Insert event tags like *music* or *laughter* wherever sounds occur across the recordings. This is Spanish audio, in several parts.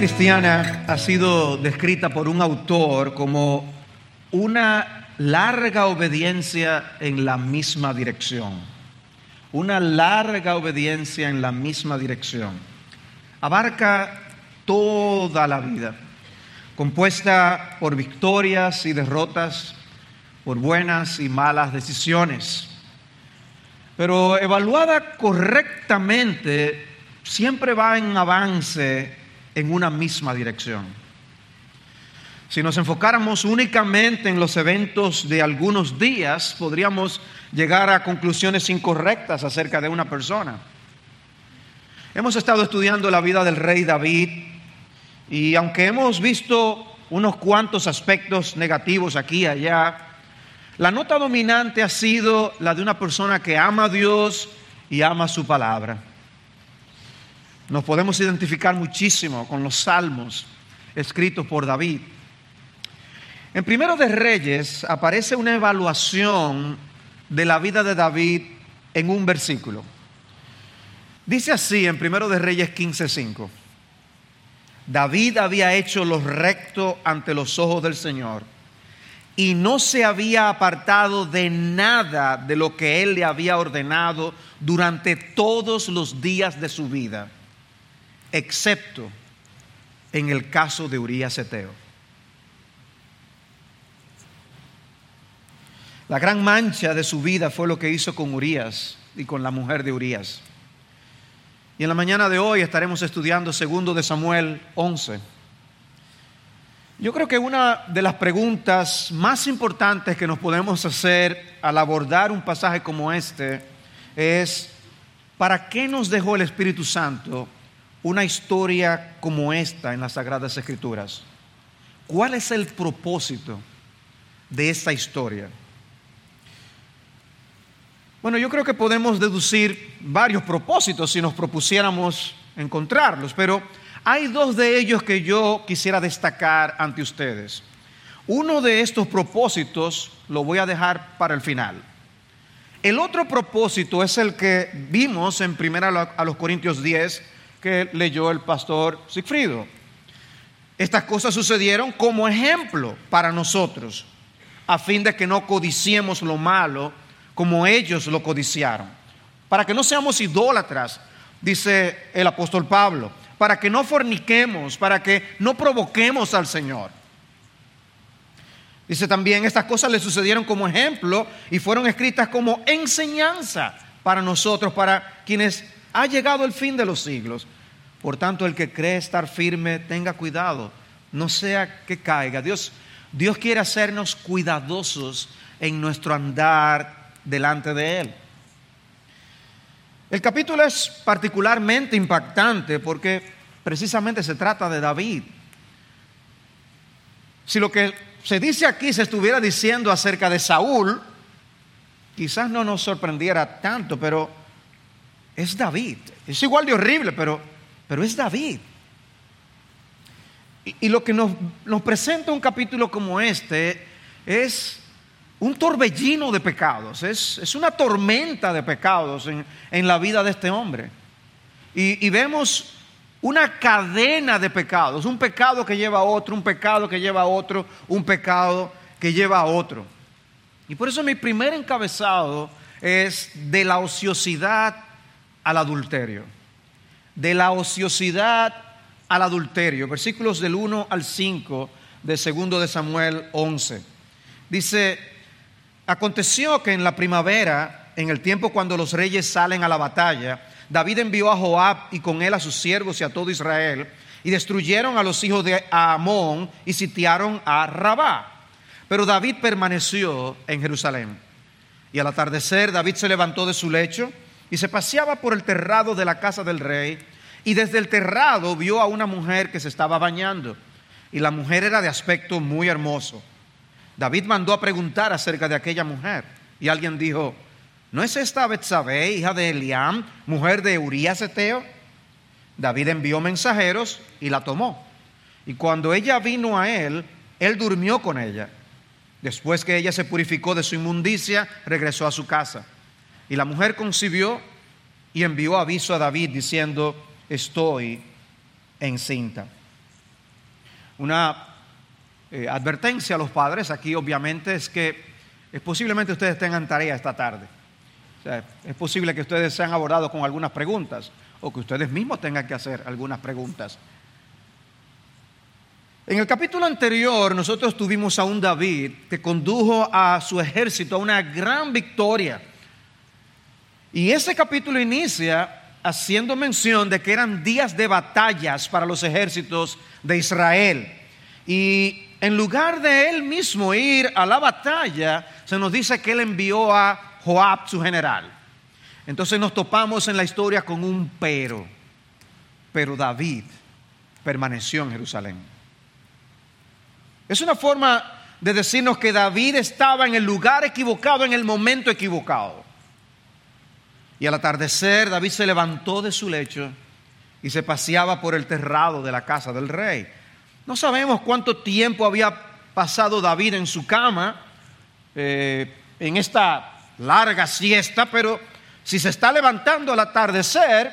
cristiana ha sido descrita por un autor como una larga obediencia en la misma dirección. Una larga obediencia en la misma dirección. Abarca toda la vida, compuesta por victorias y derrotas, por buenas y malas decisiones. Pero evaluada correctamente, siempre va en avance en una misma dirección. Si nos enfocáramos únicamente en los eventos de algunos días, podríamos llegar a conclusiones incorrectas acerca de una persona. Hemos estado estudiando la vida del rey David y aunque hemos visto unos cuantos aspectos negativos aquí y allá, la nota dominante ha sido la de una persona que ama a Dios y ama su palabra. Nos podemos identificar muchísimo con los salmos escritos por David. En Primero de Reyes aparece una evaluación de la vida de David en un versículo. Dice así en Primero de Reyes 15:5. David había hecho lo recto ante los ojos del Señor y no se había apartado de nada de lo que él le había ordenado durante todos los días de su vida excepto en el caso de Urias Eteo. La gran mancha de su vida fue lo que hizo con Urias y con la mujer de Urias. Y en la mañana de hoy estaremos estudiando segundo de Samuel 11. Yo creo que una de las preguntas más importantes que nos podemos hacer al abordar un pasaje como este es, ¿para qué nos dejó el Espíritu Santo una historia como esta en las Sagradas Escrituras? ¿Cuál es el propósito de esta historia? Bueno, yo creo que podemos deducir varios propósitos si nos propusiéramos encontrarlos, pero hay dos de ellos que yo quisiera destacar ante ustedes. Uno de estos propósitos lo voy a dejar para el final. El otro propósito es el que vimos en 1 a los Corintios 10, que leyó el pastor Sigfrido. Estas cosas sucedieron como ejemplo para nosotros, a fin de que no codiciemos lo malo como ellos lo codiciaron. Para que no seamos idólatras, dice el apóstol Pablo, para que no forniquemos, para que no provoquemos al Señor. Dice también, estas cosas le sucedieron como ejemplo y fueron escritas como enseñanza para nosotros, para quienes ha llegado el fin de los siglos. Por tanto, el que cree estar firme, tenga cuidado, no sea que caiga. Dios, Dios quiere hacernos cuidadosos en nuestro andar delante de Él. El capítulo es particularmente impactante porque precisamente se trata de David. Si lo que se dice aquí se estuviera diciendo acerca de Saúl, quizás no nos sorprendiera tanto, pero es David. Es igual de horrible, pero, pero es David. Y, lo que nos, presenta un capítulo como este es un torbellino de pecados, es, una tormenta de pecados en, la vida de este hombre. Y, y, vemos una cadena de pecados, un pecado que lleva a otro, un pecado que lleva a otro, un pecado que lleva a otro. Y por eso mi primer encabezado es de la ociosidad al adulterio. De la ociosidad al adulterio. Versículos del 1 al 5 de segundo de Samuel 11. Dice, aconteció que en la primavera, en el tiempo cuando los reyes salen a la batalla, David envió a Joab y con él a sus siervos y a todo Israel, y destruyeron a los hijos de Amón y sitiaron a Rabá. Pero David permaneció en Jerusalén. Y al atardecer David se levantó de su lecho, y se paseaba por el terrado de la casa del rey y desde el terrado vio a una mujer que se estaba bañando y la mujer era de aspecto muy hermoso. David mandó a preguntar acerca de aquella mujer y alguien dijo, ¿no es esta Betsabé, hija de Eliam, mujer de Urías Eteo? David envió mensajeros y la tomó. Y cuando ella vino a él, él durmió con ella. Después que ella se purificó de su inmundicia, regresó a su casa. Y la mujer concibió y envió aviso a David diciendo, estoy encinta. Una eh, advertencia a los padres aquí obviamente es que es posiblemente ustedes tengan tarea esta tarde. es posible que ustedes sean abordados con algunas preguntas o que ustedes mismos tengan que hacer algunas preguntas. En el capítulo anterior nosotros tuvimos a un David que condujo a su ejército a una gran victoria. Y ese capítulo inicia haciendo mención de que eran días de batallas para los ejércitos de Israel. Y en lugar de él mismo ir a la batalla, se nos dice que él envió a Joab, su general. Entonces nos topamos en la historia con un pero. Pero David permaneció en Jerusalén. Es una forma de decirnos que David estaba en el lugar equivocado, en el momento equivocado. Y al atardecer David se levantó de su lecho y se paseaba por el terrado de la casa del rey. No sabemos cuánto tiempo había pasado David en su cama eh, en esta larga siesta, pero si se está levantando al atardecer,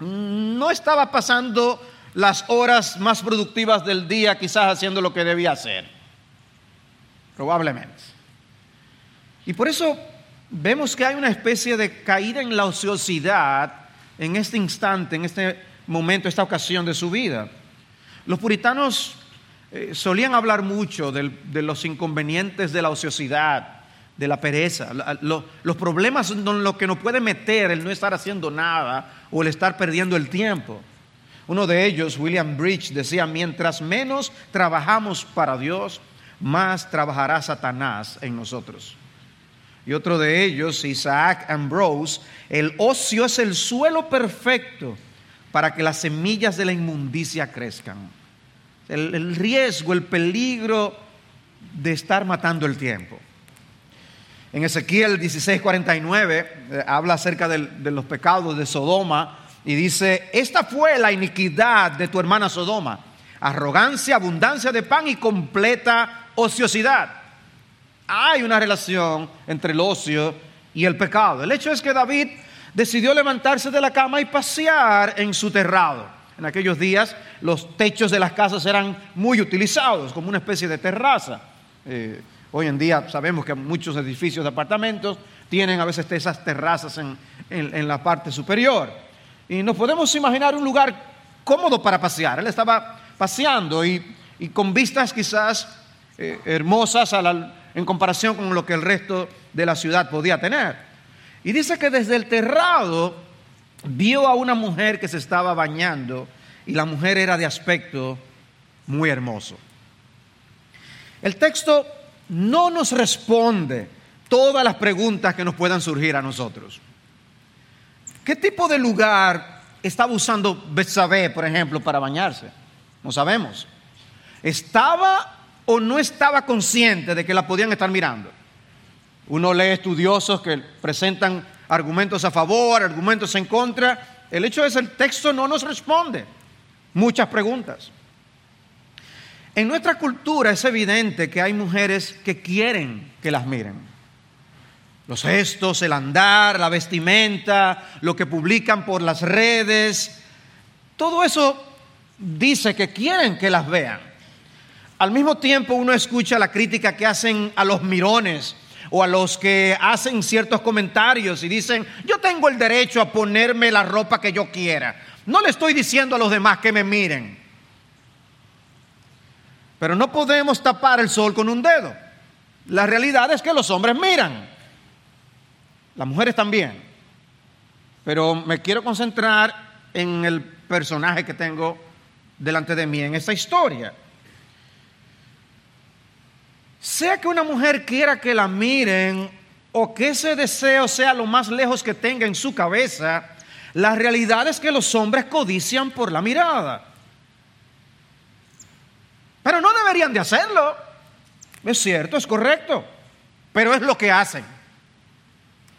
no estaba pasando las horas más productivas del día quizás haciendo lo que debía hacer. Probablemente. Y por eso vemos que hay una especie de caída en la ociosidad en este instante, en este momento, esta ocasión de su vida. Los puritanos eh, solían hablar mucho de, los inconvenientes de la ociosidad, de la pereza, los problemas en lo que nos puede meter el no estar haciendo nada o el estar perdiendo el tiempo. Uno de ellos, William Bridge, decía, mientras menos trabajamos para Dios, más trabajará Satanás en nosotros. Y otro de ellos, Isaac Ambrose, el ocio es el suelo perfecto para que las semillas de la inmundicia crezcan. El, riesgo, el peligro de estar matando el tiempo. En Ezequiel 16:49 eh, habla acerca de los pecados de Sodoma y dice, esta fue la iniquidad de tu hermana Sodoma, arrogancia, abundancia de pan y completa ociosidad hay una relación entre el ocio y el pecado. El hecho es que David decidió levantarse de la cama y pasear en su terrado. En aquellos días los techos de las casas eran muy utilizados como una especie de terraza. Eh, hoy en día sabemos que muchos edificios de apartamentos tienen a veces esas terrazas en, la parte superior. Y nos podemos imaginar un lugar cómodo para pasear. Él estaba paseando y, con vistas quizás eh, hermosas a la, en comparación con lo que el resto de la ciudad podía tener. Y dice que desde el terrado vio a una mujer que se estaba bañando y la mujer era de aspecto muy hermoso. El texto no nos responde todas las preguntas que nos puedan surgir a nosotros. ¿Qué tipo de lugar estaba usando Betsabé, por ejemplo, para bañarse? No sabemos. ¿Estaba o no estaba consciente de que la podían estar mirando. Uno lee estudiosos que presentan argumentos a favor, argumentos en contra. El hecho es el texto no nos responde muchas preguntas. En nuestra cultura es evidente que hay mujeres que quieren que las miren. Los gestos, el andar, la vestimenta, lo que publican por las redes, todo eso dice que quieren que las vean. Al mismo tiempo uno escucha la crítica que hacen a los mirones o a los que hacen ciertos comentarios y dicen, yo tengo el derecho a ponerme la ropa que yo quiera. No le estoy diciendo a los demás que me miren. Pero no podemos tapar el sol con un dedo. La realidad es que los hombres miran. Las mujeres también. Pero me quiero concentrar en el personaje que tengo delante de mí en esta historia. Sea que una mujer quiera que la miren o que ese deseo sea lo más lejos que tenga en su cabeza, la realidad es que los hombres codician por la mirada. Pero no deberían de hacerlo. Es cierto, es correcto. Pero es lo que hacen.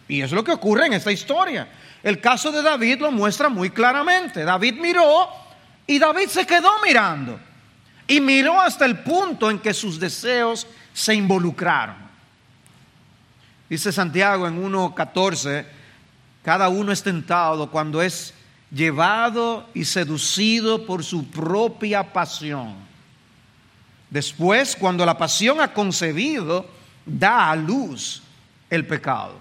Y es lo que ocurre en esta historia. El caso de David lo muestra muy claramente. David miró y David se quedó mirando. Y miró hasta el punto en que sus deseos se involucraron. Dice Santiago en 1.14, cada uno es tentado cuando es llevado y seducido por su propia pasión. Después, cuando la pasión ha concebido, da a luz el pecado.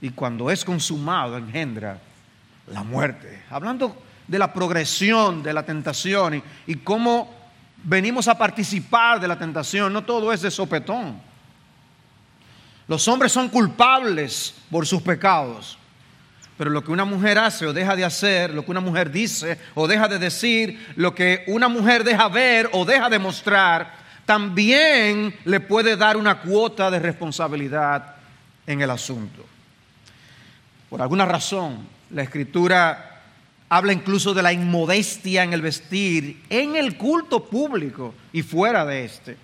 Y cuando es consumado, engendra la muerte. Hablando de la progresión de la tentación y, cómo venimos a participar de la tentación, no todo es de sopetón. Los hombres son culpables por sus pecados. Pero lo que una mujer hace o deja de hacer, lo que una mujer dice o deja de decir, lo que una mujer deja ver o deja de mostrar, también le puede dar una cuota de responsabilidad en el asunto. Por alguna razón, la escritura habla incluso de la inmodestia en el vestir, en el culto público y fuera de este.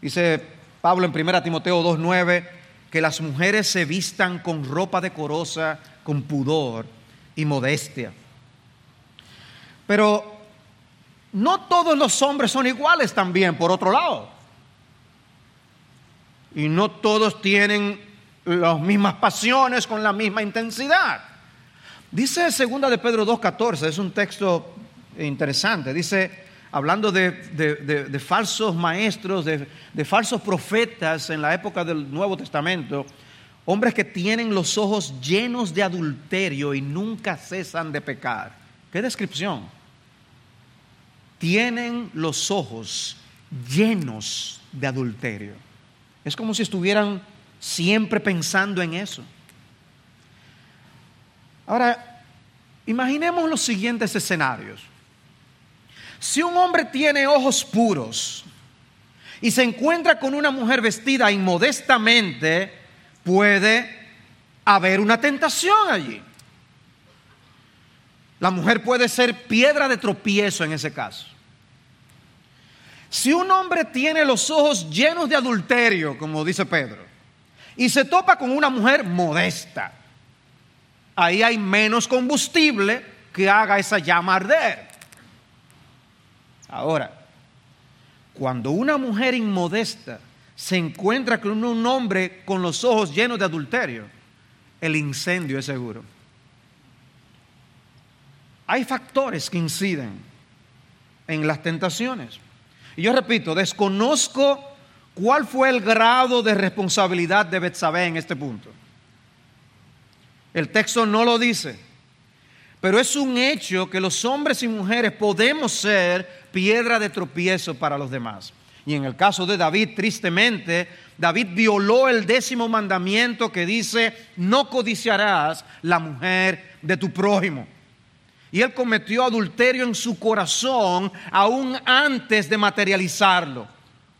Dice Pablo en 1 Timoteo 2.9 que las mujeres se vistan con ropa decorosa, con pudor y modestia. Pero no todos los hombres son iguales también, por otro lado. Y no todos tienen las mismas pasiones con la misma intensidad. Dice segunda de Pedro 2.14, es un texto interesante, dice, hablando de, falsos maestros, de falsos profetas en la época del Nuevo Testamento, Hombres que tienen los ojos llenos de adulterio y nunca cesan de pecar. ¿Qué descripción? Tienen los ojos llenos de adulterio. Es como si estuvieran siempre pensando en eso. Ahora, imaginemos los siguientes escenarios. Si un hombre tiene ojos puros y se encuentra con una mujer vestida inmodestamente, puede haber una tentación allí. La mujer puede ser piedra de tropiezo en ese caso. Si un hombre tiene los ojos llenos de adulterio, como dice Pedro, y se topa con una mujer modesta, ahí hay menos combustible que haga esa llama arder. Ahora, cuando una mujer inmodesta se encuentra con un hombre con los ojos llenos de adulterio, el incendio es seguro. Hay factores que inciden en las tentaciones. Y yo repito, desconozco cuál fue el grado de responsabilidad de Betsabé en este punto. El texto no lo dice, pero es un hecho que los hombres y mujeres podemos ser piedra de tropiezo para los demás. Y en el caso de David, tristemente, David violó el décimo mandamiento que dice, no codiciarás la mujer de tu prójimo. Y él cometió adulterio en su corazón aún antes de materializarlo.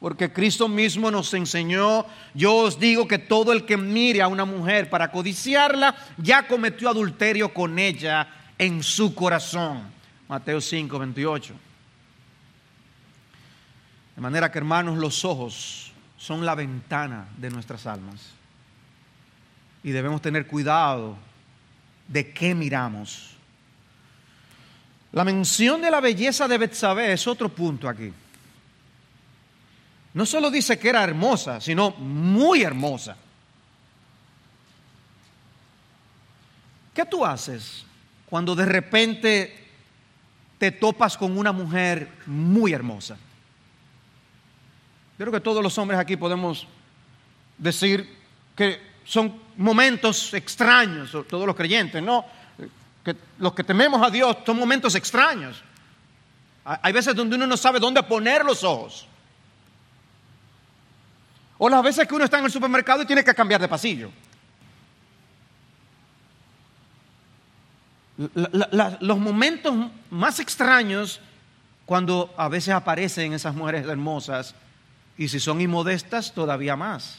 Porque Cristo mismo nos enseñó, yo os digo que todo el que mire a una mujer para codiciarla, ya cometió adulterio con ella en su corazón. Mateo 5, 28. De manera que, hermanos, los ojos son la ventana de nuestras almas. Y debemos tener cuidado de qué miramos. La mención de la belleza de Betsabé es otro punto aquí. No solo dice que era hermosa, sino muy hermosa. ¿Qué tú haces cuando de repente te topas con una mujer muy hermosa? Yo creo que todos los hombres aquí podemos decir que son momentos extraños, todos los creyentes, ¿no? Que los que tememos a Dios son momentos extraños. Hay veces donde uno no sabe dónde poner los ojos. O las veces que uno está en el supermercado y tiene que cambiar de pasillo. los momentos más extraños cuando a veces aparecen esas mujeres hermosas y si son inmodestas, todavía más.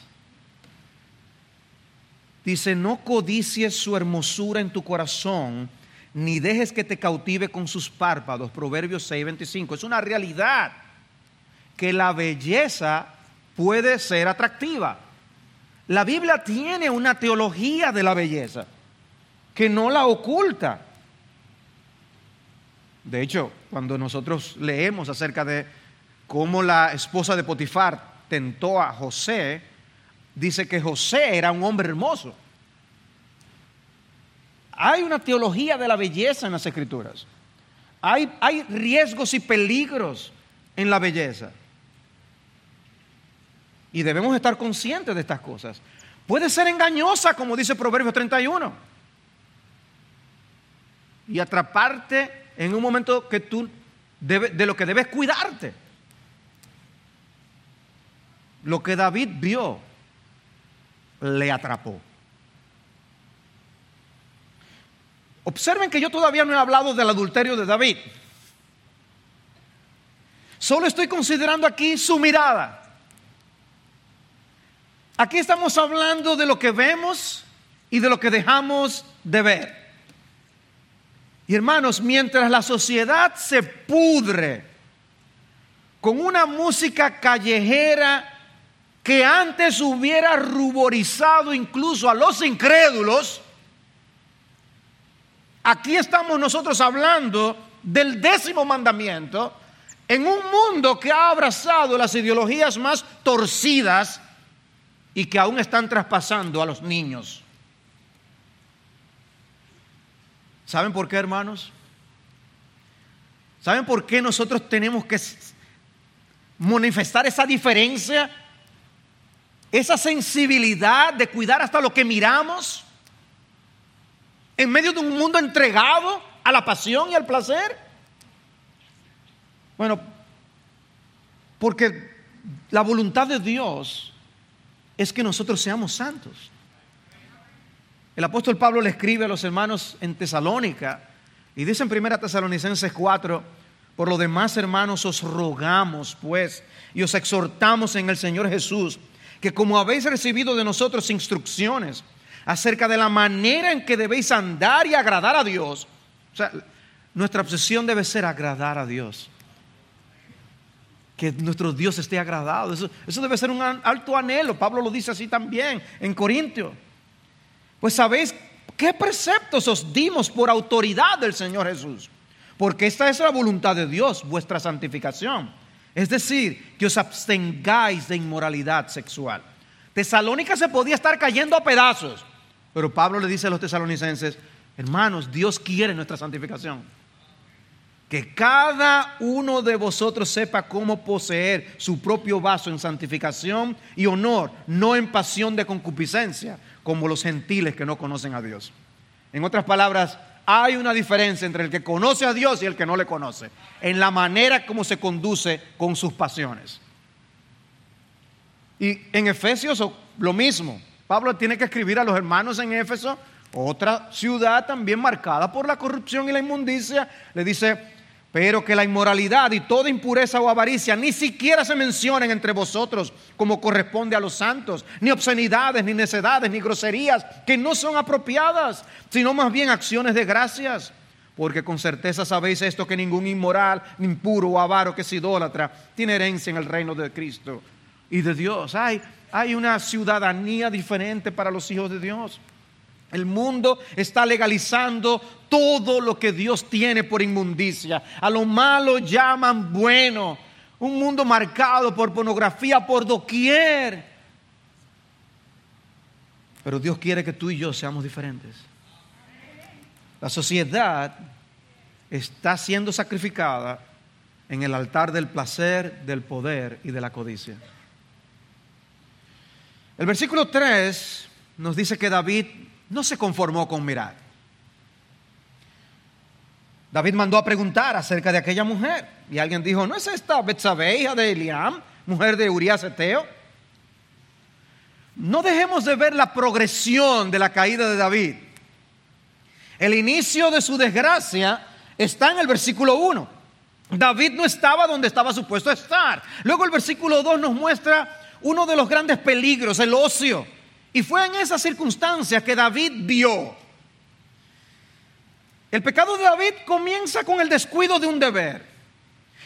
Dice, no codicies su hermosura en tu corazón, ni dejes que te cautive con sus párpados. Proverbios 6:25. Es una realidad que la belleza puede ser atractiva. La Biblia tiene una teología de la belleza que no la oculta. De hecho, cuando nosotros leemos acerca de cómo la esposa de Potifar tentó a José, dice que José era un hombre hermoso. Hay una teología de la belleza en las escrituras. Hay, hay riesgos y peligros en la belleza. Y debemos estar conscientes de estas cosas, puede ser engañosa, como dice Proverbios 31, y atraparte en un momento que tú de lo que debes cuidarte. Lo que David vio le atrapó. Observen que yo todavía no he hablado del adulterio de David. Solo estoy considerando aquí su mirada. Aquí estamos hablando de lo que vemos y de lo que dejamos de ver. Y hermanos, mientras la sociedad se pudre con una música callejera que antes hubiera ruborizado incluso a los incrédulos, aquí estamos nosotros hablando del décimo mandamiento en un mundo que ha abrazado las ideologías más torcidas y que aún están traspasando a los niños. ¿Saben por qué, hermanos? ¿Saben por qué nosotros tenemos que manifestar esa diferencia? Esa sensibilidad de cuidar hasta lo que miramos en medio de un mundo entregado a la pasión y al placer. Bueno, porque la voluntad de Dios es que nosotros seamos santos. El apóstol Pablo le escribe a los hermanos en Tesalónica y dice en 1 Tesalonicenses 4, por lo demás hermanos os rogamos pues y os exhortamos en el Señor Jesús que como habéis recibido de nosotros instrucciones acerca de la manera en que debéis andar y agradar a Dios, nuestra obsesión debe ser agradar a Dios. Que nuestro Dios esté agradado. Eso, debe ser un alto anhelo. Pablo lo dice así también en Corintios. Pues sabéis qué preceptos os dimos por autoridad del Señor Jesús. Porque esta es la voluntad de Dios, vuestra santificación. Es decir, que os abstengáis de inmoralidad sexual. Tesalónica se podía estar cayendo a pedazos. Pero Pablo le dice a los tesalonicenses, hermanos, Dios quiere nuestra santificación. Que cada uno de vosotros sepa cómo poseer su propio vaso en santificación y honor, no en pasión de concupiscencia, como los gentiles que no conocen a Dios. En otras palabras, hay una diferencia entre el que conoce a Dios y el que no le conoce, en la manera como se conduce con sus pasiones. Y en Efesios lo mismo. Pablo tiene que escribir a los hermanos en Éfeso, otra ciudad también marcada por la corrupción y la inmundicia. Le dice, pero que la inmoralidad y toda impureza o avaricia ni siquiera se mencionen entre vosotros como corresponde a los santos, ni obscenidades, ni necedades, ni groserías, que no son apropiadas, sino más bien acciones de gracias. Porque con certeza sabéis esto, que ningún inmoral, ni impuro o avaro que es idólatra tiene herencia en el reino de Cristo y de Dios. Hay, hay una ciudadanía diferente para los hijos de Dios. El mundo está legalizando todo lo que Dios tiene por inmundicia. A lo malo llaman bueno. Un mundo marcado por pornografía por doquier. Pero Dios quiere que tú y yo seamos diferentes. La sociedad está siendo sacrificada en el altar del placer, del poder y de la codicia. El versículo 3 nos dice que David no se conformó con mirar. David mandó a preguntar acerca de aquella mujer. Y alguien dijo, ¿no es esta Betsabé, hija de Eliam, mujer de Urias Eteo? No dejemos de ver la progresión de la caída de David. El inicio de su desgracia está en el versículo 1. David no estaba donde estaba supuesto estar. Luego el versículo 2 nos muestra uno de los grandes peligros, el ocio. Y fue en esa circunstancia que David vio. El pecado de David comienza con el descuido de un deber.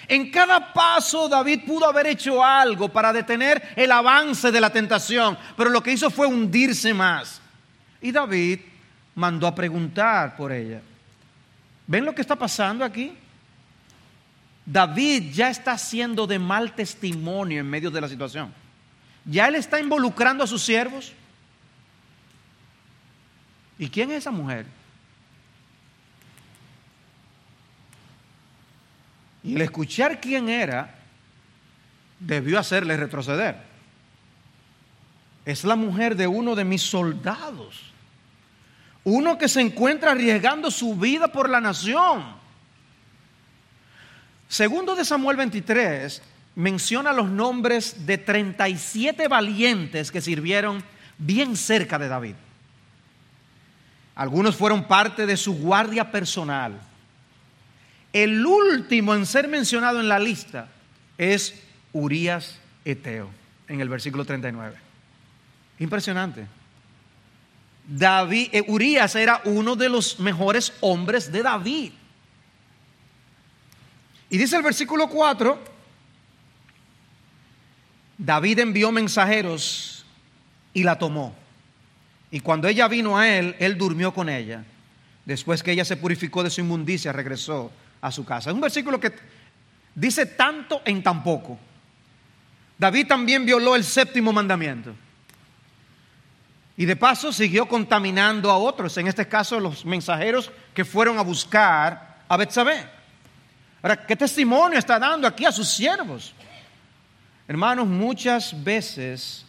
En cada paso David pudo haber hecho algo para detener el avance de la tentación, pero lo que hizo fue hundirse más. Y David mandó a preguntar por ella. ¿Ven lo que está pasando aquí? David ya está haciendo de mal testimonio en medio de la situación. Ya él está involucrando a sus siervos. ¿Y quién es esa mujer? Y el escuchar quién era debió hacerle retroceder. es la mujer de uno de mis soldados. Uno que se encuentra arriesgando su vida por la nación. Segundo de Samuel 23 menciona los nombres de 37 valientes que sirvieron bien cerca de David. Algunos fueron parte de su guardia personal. El último en ser mencionado en la lista es Urias Eteo, en el versículo 39. Impresionante. David, eh, Urias era uno de los mejores hombres de David. Y dice el versículo 4, David envió mensajeros y la tomó. Y cuando ella vino a él, él durmió con ella. Después que ella se purificó de su inmundicia, regresó a su casa. Es un versículo que dice tanto en tan poco. David también violó el séptimo mandamiento. Y de paso siguió contaminando a otros, en este caso los mensajeros que fueron a buscar a Betsabé. Ahora, ¿qué testimonio está dando aquí a sus siervos? Hermanos, muchas veces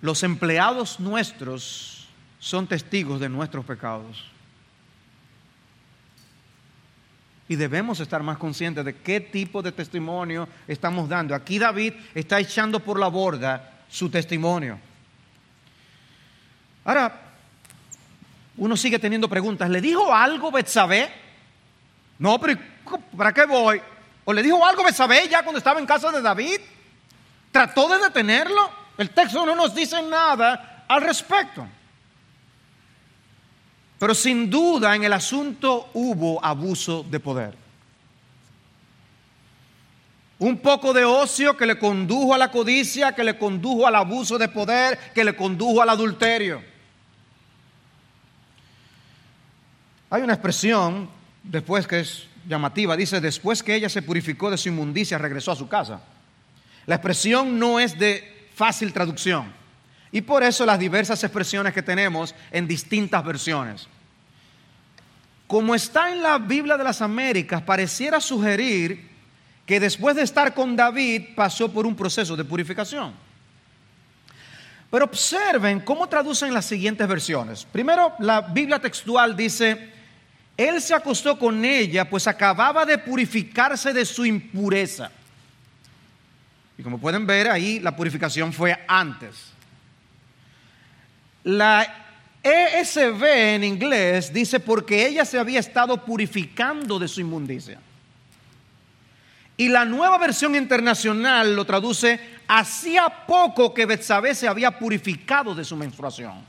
los empleados nuestros son testigos de nuestros pecados. Y debemos estar más conscientes de qué tipo de testimonio estamos dando. Aquí David está echando por la borda su testimonio. Ahora, uno sigue teniendo preguntas. ¿Le dijo algo Betsabé? No, pero ¿para qué voy? ¿O le dijo algo Betsabé ya cuando estaba en casa de David? ¿Trató de detenerlo? El texto no nos dice nada al respecto. Pero sin duda en el asunto hubo abuso de poder. Un poco de ocio que le condujo a la codicia, que le condujo al abuso de poder, que le condujo al adulterio. Hay una expresión después que es llamativa, dice, después que ella se purificó de su inmundicia, regresó a su casa. La expresión no es de fácil traducción y por eso las diversas expresiones que tenemos en distintas versiones. Como está en la Biblia de las Américas, pareciera sugerir que después de estar con David pasó por un proceso de purificación. Pero observen cómo traducen las siguientes versiones. Primero, la Biblia textual dice, él se acostó con ella, pues acababa de purificarse de su impureza. Y como pueden ver ahí, la purificación fue antes. La ESV en inglés dice porque ella se había estado purificando de su inmundicia. Y la nueva versión internacional lo traduce, hacía poco que Betsabé se había purificado de su menstruación.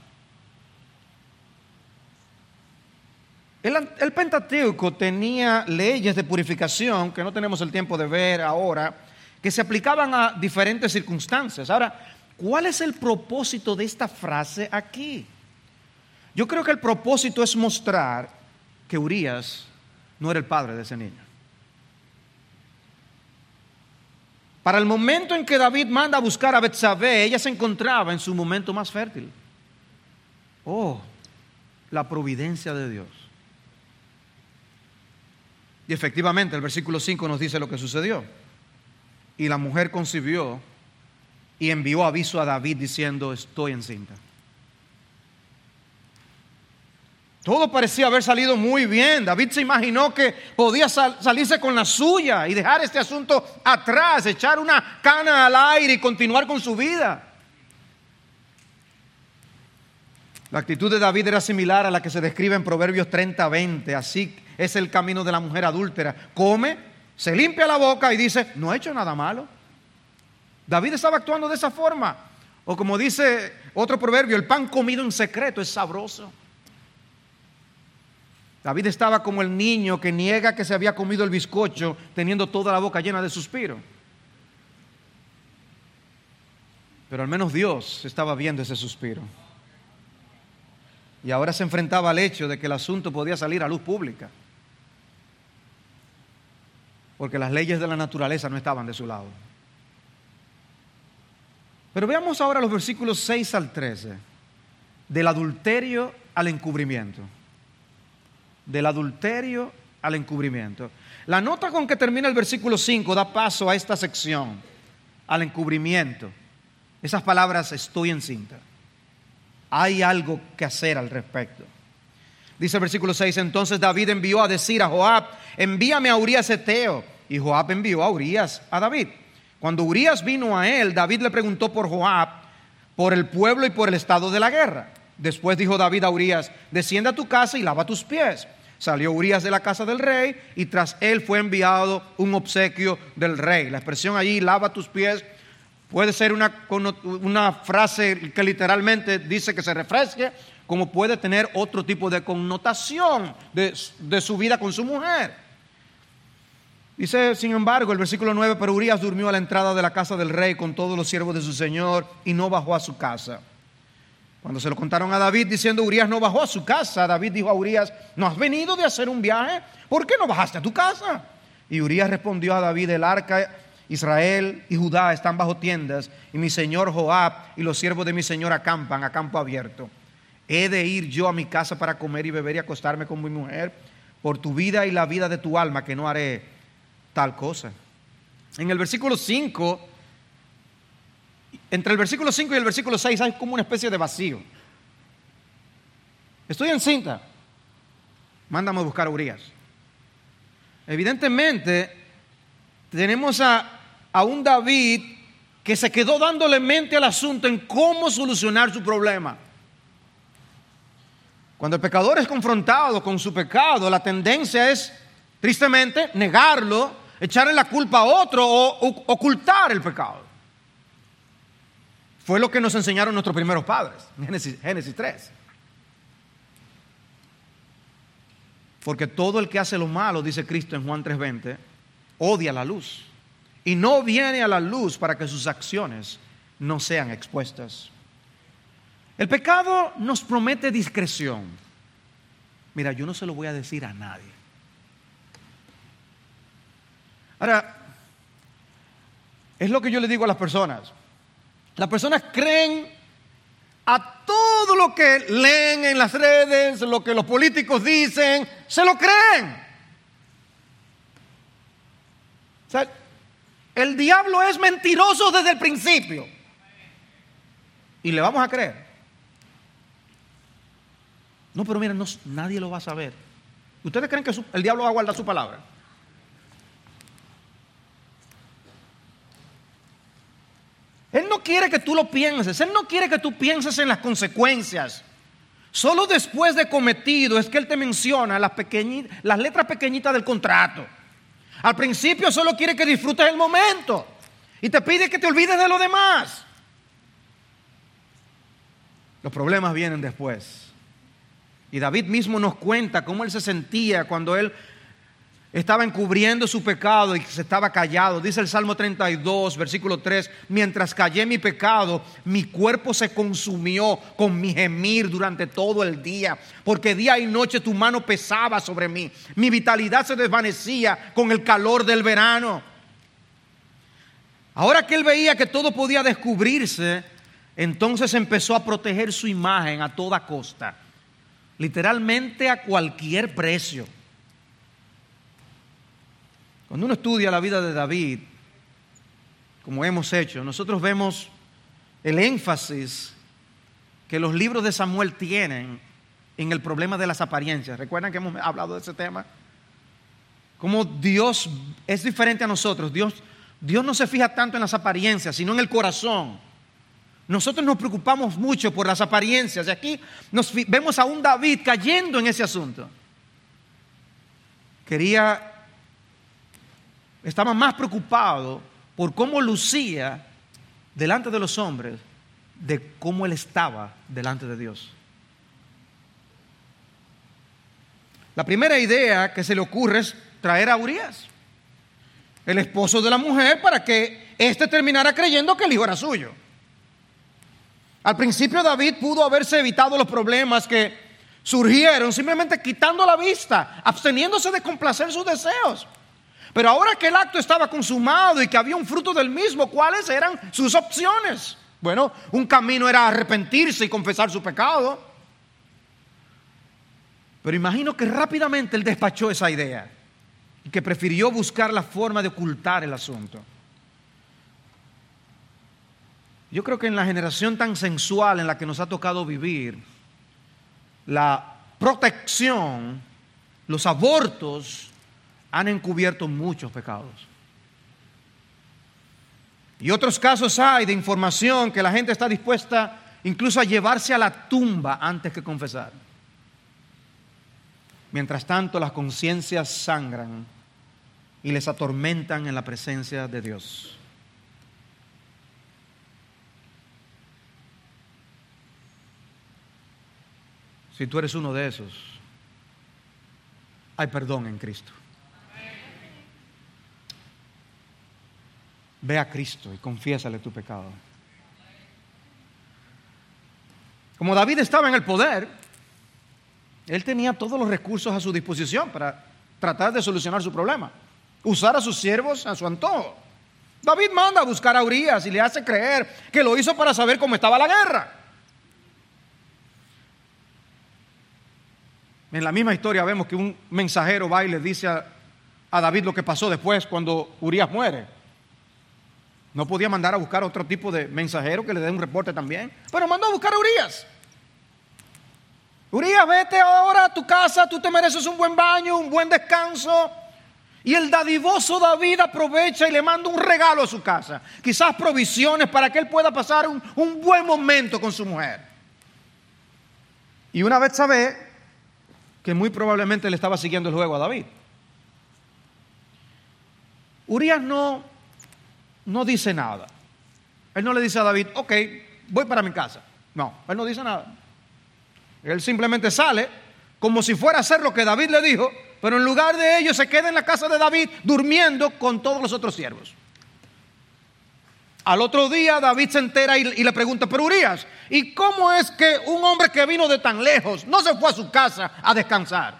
El, el, Pentateuco tenía leyes de purificación que no tenemos el tiempo de ver ahora, que se aplicaban a diferentes circunstancias. Ahora, ¿cuál es el propósito de esta frase aquí? Yo creo que el propósito es mostrar que Urias no era el padre de ese niño. Para el momento en que David manda a buscar a Betsabé, ella se encontraba en su momento más fértil. Oh, la providencia de Dios. Y efectivamente el versículo 5 nos dice lo que sucedió. Y la mujer concibió y envió aviso a David diciendo, estoy encinta. Todo parecía haber salido muy bien. David se imaginó que podía salirse con la suya y dejar este asunto atrás, echar una cana al aire y continuar con su vida. La actitud de David era similar a la que se describe en Proverbios 30-20. Así es el camino de la mujer adúltera. Come, se limpia la boca y dice, no he hecho nada malo. David estaba actuando de esa forma. O como dice otro proverbio, el pan comido en secreto es sabroso. David estaba como el niño que niega que se había comido el bizcocho teniendo toda la boca llena de suspiro. Pero al menos Dios estaba viendo ese suspiro. Y ahora se enfrentaba al hecho de que el asunto podía salir a luz pública. Porque las leyes de la naturaleza no estaban de su lado. Pero veamos ahora los versículos 6 al 13. Del adulterio al encubrimiento del adulterio al encubrimiento. La nota con que termina el versículo 5 da paso a esta sección, al encubrimiento. Esas palabras estoy encinta. Hay algo que hacer al respecto. Dice el versículo 6, entonces David envió a decir a Joab, envíame a Urias Eteo. Y Joab envió a Urias a David. Cuando Urias vino a él, David le preguntó por Joab, por el pueblo y por el estado de la guerra. Después dijo David a Urias, desciende a tu casa y lava tus pies. Salió Urias de la casa del rey y tras él fue enviado un obsequio del rey. La expresión allí, lava tus pies, puede ser una, una frase que literalmente dice que se refresque, como puede tener otro tipo de connotación de, su vida con su mujer. Dice, sin embargo, el versículo 9, pero Urias durmió a la entrada de la casa del rey con todos los siervos de su señor y no bajó a su casa. Cuando se lo contaron a David diciendo, Urias no bajó a su casa, David dijo a Urias, ¿no has venido de hacer un viaje? ¿Por qué no bajaste a tu casa? Y Urias respondió a David, el arca, Israel y Judá están bajo tiendas, y mi señor Joab y los siervos de mi señor acampan a campo abierto. ¿He de ir yo a mi casa para comer y beber y acostarme con mi mujer? Por tu vida y la vida de tu alma, que no haré tal cosa. En el versículo 5 entre el versículo 5 y el versículo 6 hay como una especie de vacío. Estoy en cinta. Mándame a buscar a Urias. Evidentemente, tenemos a, a un David que se quedó dándole mente al asunto en cómo solucionar su problema. Cuando el pecador es confrontado con su pecado, la tendencia es, tristemente, negarlo, echarle la culpa a otro o ocultar el pecado. Fue lo que nos enseñaron nuestros primeros padres, Génesis, Génesis 3. Porque todo el que hace lo malo, dice Cristo en Juan 3:20, odia la luz. Y no viene a la luz para que sus acciones no sean expuestas. El pecado nos promete discreción. Mira, yo no se lo voy a decir a nadie. Ahora, es lo que yo le digo a las personas. Las personas creen a todo lo que leen en las redes, lo que los políticos dicen, se lo creen. El diablo es mentiroso desde el principio. Y le vamos a creer. No, pero mira, nadie lo va a saber. ¿Ustedes creen que el diablo va a guardar su palabra? Él no quiere que tú lo pienses, Él no quiere que tú pienses en las consecuencias. Solo después de cometido es que Él te menciona las, las letras pequeñitas del contrato. Al principio solo quiere que disfrutes el momento y te pide que te olvides de lo demás. Los problemas vienen después. Y David mismo nos cuenta cómo él se sentía cuando él estaba encubriendo su pecado y se estaba callado. Dice el Salmo 32, versículo 3, mientras callé mi pecado, mi cuerpo se consumió con mi gemir durante todo el día, porque día y noche tu mano pesaba sobre mí. Mi vitalidad se desvanecía con el calor del verano. Ahora que él veía que todo podía descubrirse, entonces empezó a proteger su imagen a toda costa, literalmente a cualquier precio. Cuando uno estudia la vida de David, como hemos hecho, nosotros vemos el énfasis que los libros de Samuel tienen en el problema de las apariencias. ¿Recuerdan que hemos hablado de ese tema? Como Dios es diferente a nosotros. Dios, Dios no se fija tanto en las apariencias, sino en el corazón. Nosotros nos preocupamos mucho por las apariencias. Y aquí nos vemos a un David cayendo en ese asunto. Quería estaba más preocupado por cómo lucía delante de los hombres de cómo él estaba delante de Dios. La primera idea que se le ocurre es traer a Urias, el esposo de la mujer, para que éste terminara creyendo que el hijo era suyo. Al principio David pudo haberse evitado los problemas que surgieron simplemente quitando la vista, absteniéndose de complacer sus deseos. Pero ahora que el acto estaba consumado y que había un fruto del mismo, ¿cuáles eran sus opciones? Bueno, un camino era arrepentirse y confesar su pecado. Pero imagino que rápidamente él despachó esa idea y que prefirió buscar la forma de ocultar el asunto. Yo creo que en la generación tan sensual en la que nos ha tocado vivir, la protección, los abortos han encubierto muchos pecados. Y otros casos hay de información que la gente está dispuesta incluso a llevarse a la tumba antes que confesar. Mientras tanto, las conciencias sangran y les atormentan en la presencia de Dios. Si tú eres uno de esos, hay perdón en Cristo. Ve a Cristo y confiésale tu pecado. Como David estaba en el poder, él tenía todos los recursos a su disposición para tratar de solucionar su problema. Usar a sus siervos a su antojo. David manda a buscar a Urias y le hace creer que lo hizo para saber cómo estaba la guerra. En la misma historia vemos que un mensajero va y le dice a, David lo que pasó después cuando Urias muere. No podía mandar a buscar otro tipo de mensajero que le dé un reporte también, pero mandó a buscar a Urias. Urias, vete ahora a tu casa, tú te mereces un buen baño, un buen descanso. Y el dadivoso David aprovecha y le manda un regalo a su casa, quizás provisiones para que él pueda pasar un, un buen momento con su mujer. Y una vez sabe que muy probablemente le estaba siguiendo el juego a David. Urias no, no dice nada. Él no le dice a David, ok, voy para mi casa. No, él no dice nada. Él simplemente sale como si fuera a hacer lo que David le dijo, pero en lugar de ello se queda en la casa de David durmiendo con todos los otros siervos. Al otro día David se entera y, le pregunta, pero Urias, ¿y cómo es que un hombre que vino de tan lejos no se fue a su casa a descansar?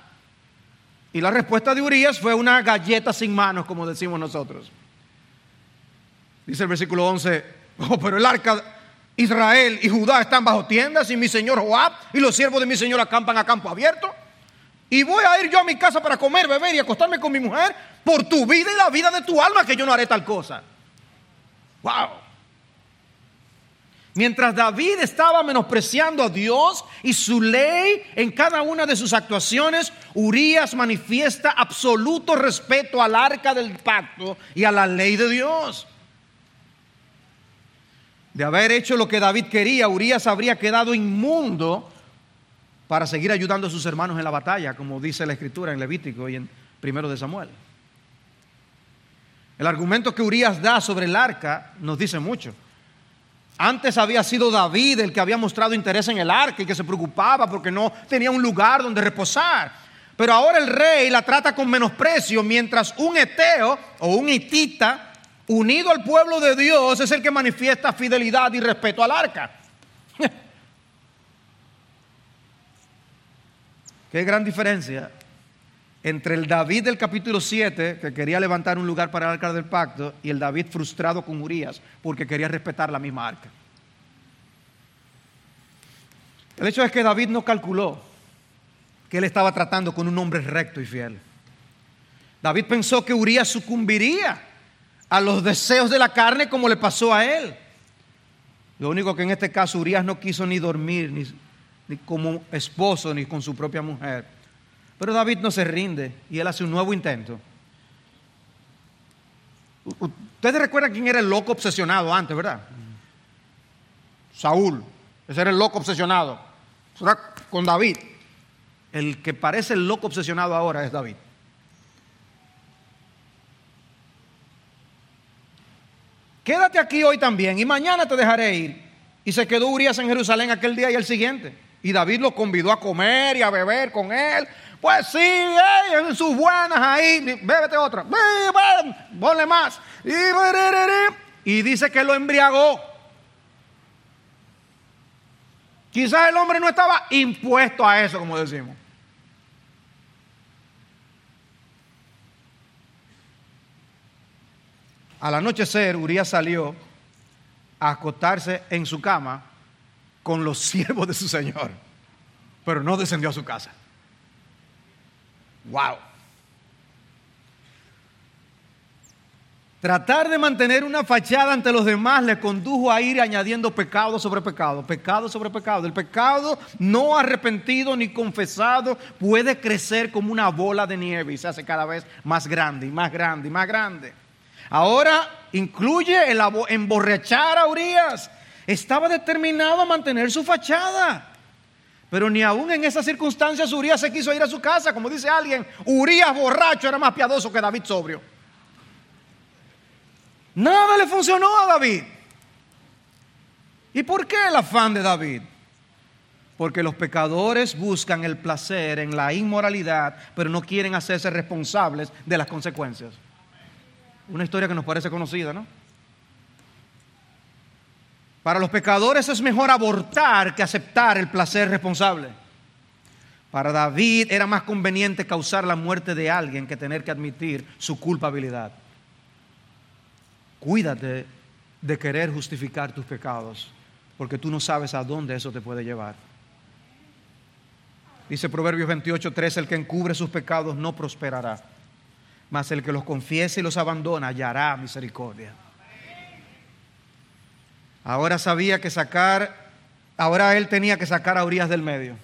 Y la respuesta de Urias fue una galleta sin manos, como decimos nosotros. Dice el versículo 11, oh, pero el arca Israel y Judá están bajo tiendas y mi señor Joab y los siervos de mi señor acampan a campo abierto. Y voy a ir yo a mi casa para comer, beber y acostarme con mi mujer por tu vida y la vida de tu alma que yo no haré tal cosa. Wow. Mientras David estaba menospreciando a Dios y su ley en cada una de sus actuaciones, Urias manifiesta absoluto respeto al arca del pacto y a la ley de Dios. De haber hecho lo que David quería, Urias habría quedado inmundo para seguir ayudando a sus hermanos en la batalla, como dice la escritura en Levítico y en Primero de Samuel. El argumento que Urias da sobre el arca nos dice mucho. Antes había sido David el que había mostrado interés en el arca y que se preocupaba porque no tenía un lugar donde reposar. Pero ahora el rey la trata con menosprecio, mientras un eteo o un hitita unido al pueblo de Dios es el que manifiesta fidelidad y respeto al arca. *laughs* Qué gran diferencia entre el David del capítulo 7, que quería levantar un lugar para el arca del pacto, y el David frustrado con Urias, porque quería respetar la misma arca. El hecho es que David no calculó que él estaba tratando con un hombre recto y fiel. David pensó que Urias sucumbiría a los deseos de la carne como le pasó a él. Lo único que en este caso Urias no quiso ni dormir, ni, ni como esposo, ni con su propia mujer pero David no se rinde y él hace un nuevo intento. Ustedes recuerdan quién era el loco obsesionado antes, ¿verdad? Saúl. Ese era el loco obsesionado. Con David. El que parece el loco obsesionado ahora es David. Quédate aquí hoy también y mañana te dejaré ir. Y se quedó Urias en Jerusalén aquel día y el siguiente. Y David lo convidó a comer y a beber con él. Pues sí, en sus buenas ahí, bébete otra, ponle más. Y dice que lo embriagó. Quizás el hombre no estaba impuesto a eso, como decimos. Al anochecer, Urias salió a acostarse en su cama con los *laughs* siervos de su señor, pero no descendió a su casa. Wow. Tratar de mantener una fachada ante los demás le condujo a ir añadiendo pecado sobre pecado, pecado sobre pecado. El pecado no arrepentido ni confesado puede crecer como una bola de nieve y se hace cada vez más grande y más grande y más grande. Ahora incluye el emborrachar a Urias. Estaba determinado a mantener su fachada. Pero ni aún en esas circunstancias Urias se quiso ir a su casa. Como dice alguien, Urias borracho era más piadoso que David sobrio. Nada le funcionó a David. ¿Y por qué el afán de David? Porque los pecadores buscan el placer en la inmoralidad, pero no quieren hacerse responsables de las consecuencias. Una historia que nos parece conocida, ¿no? Para los pecadores es mejor abortar que aceptar el placer responsable. Para David era más conveniente causar la muerte de alguien que tener que admitir su culpabilidad. Cuídate de querer justificar tus pecados, porque tú no sabes a dónde eso te puede llevar. Dice Proverbios 28, 13, el que encubre sus pecados no prosperará, mas el que los confiese y los abandona hallará misericordia. Ahora sabía que sacar, ahora él tenía que sacar a Urias del medio.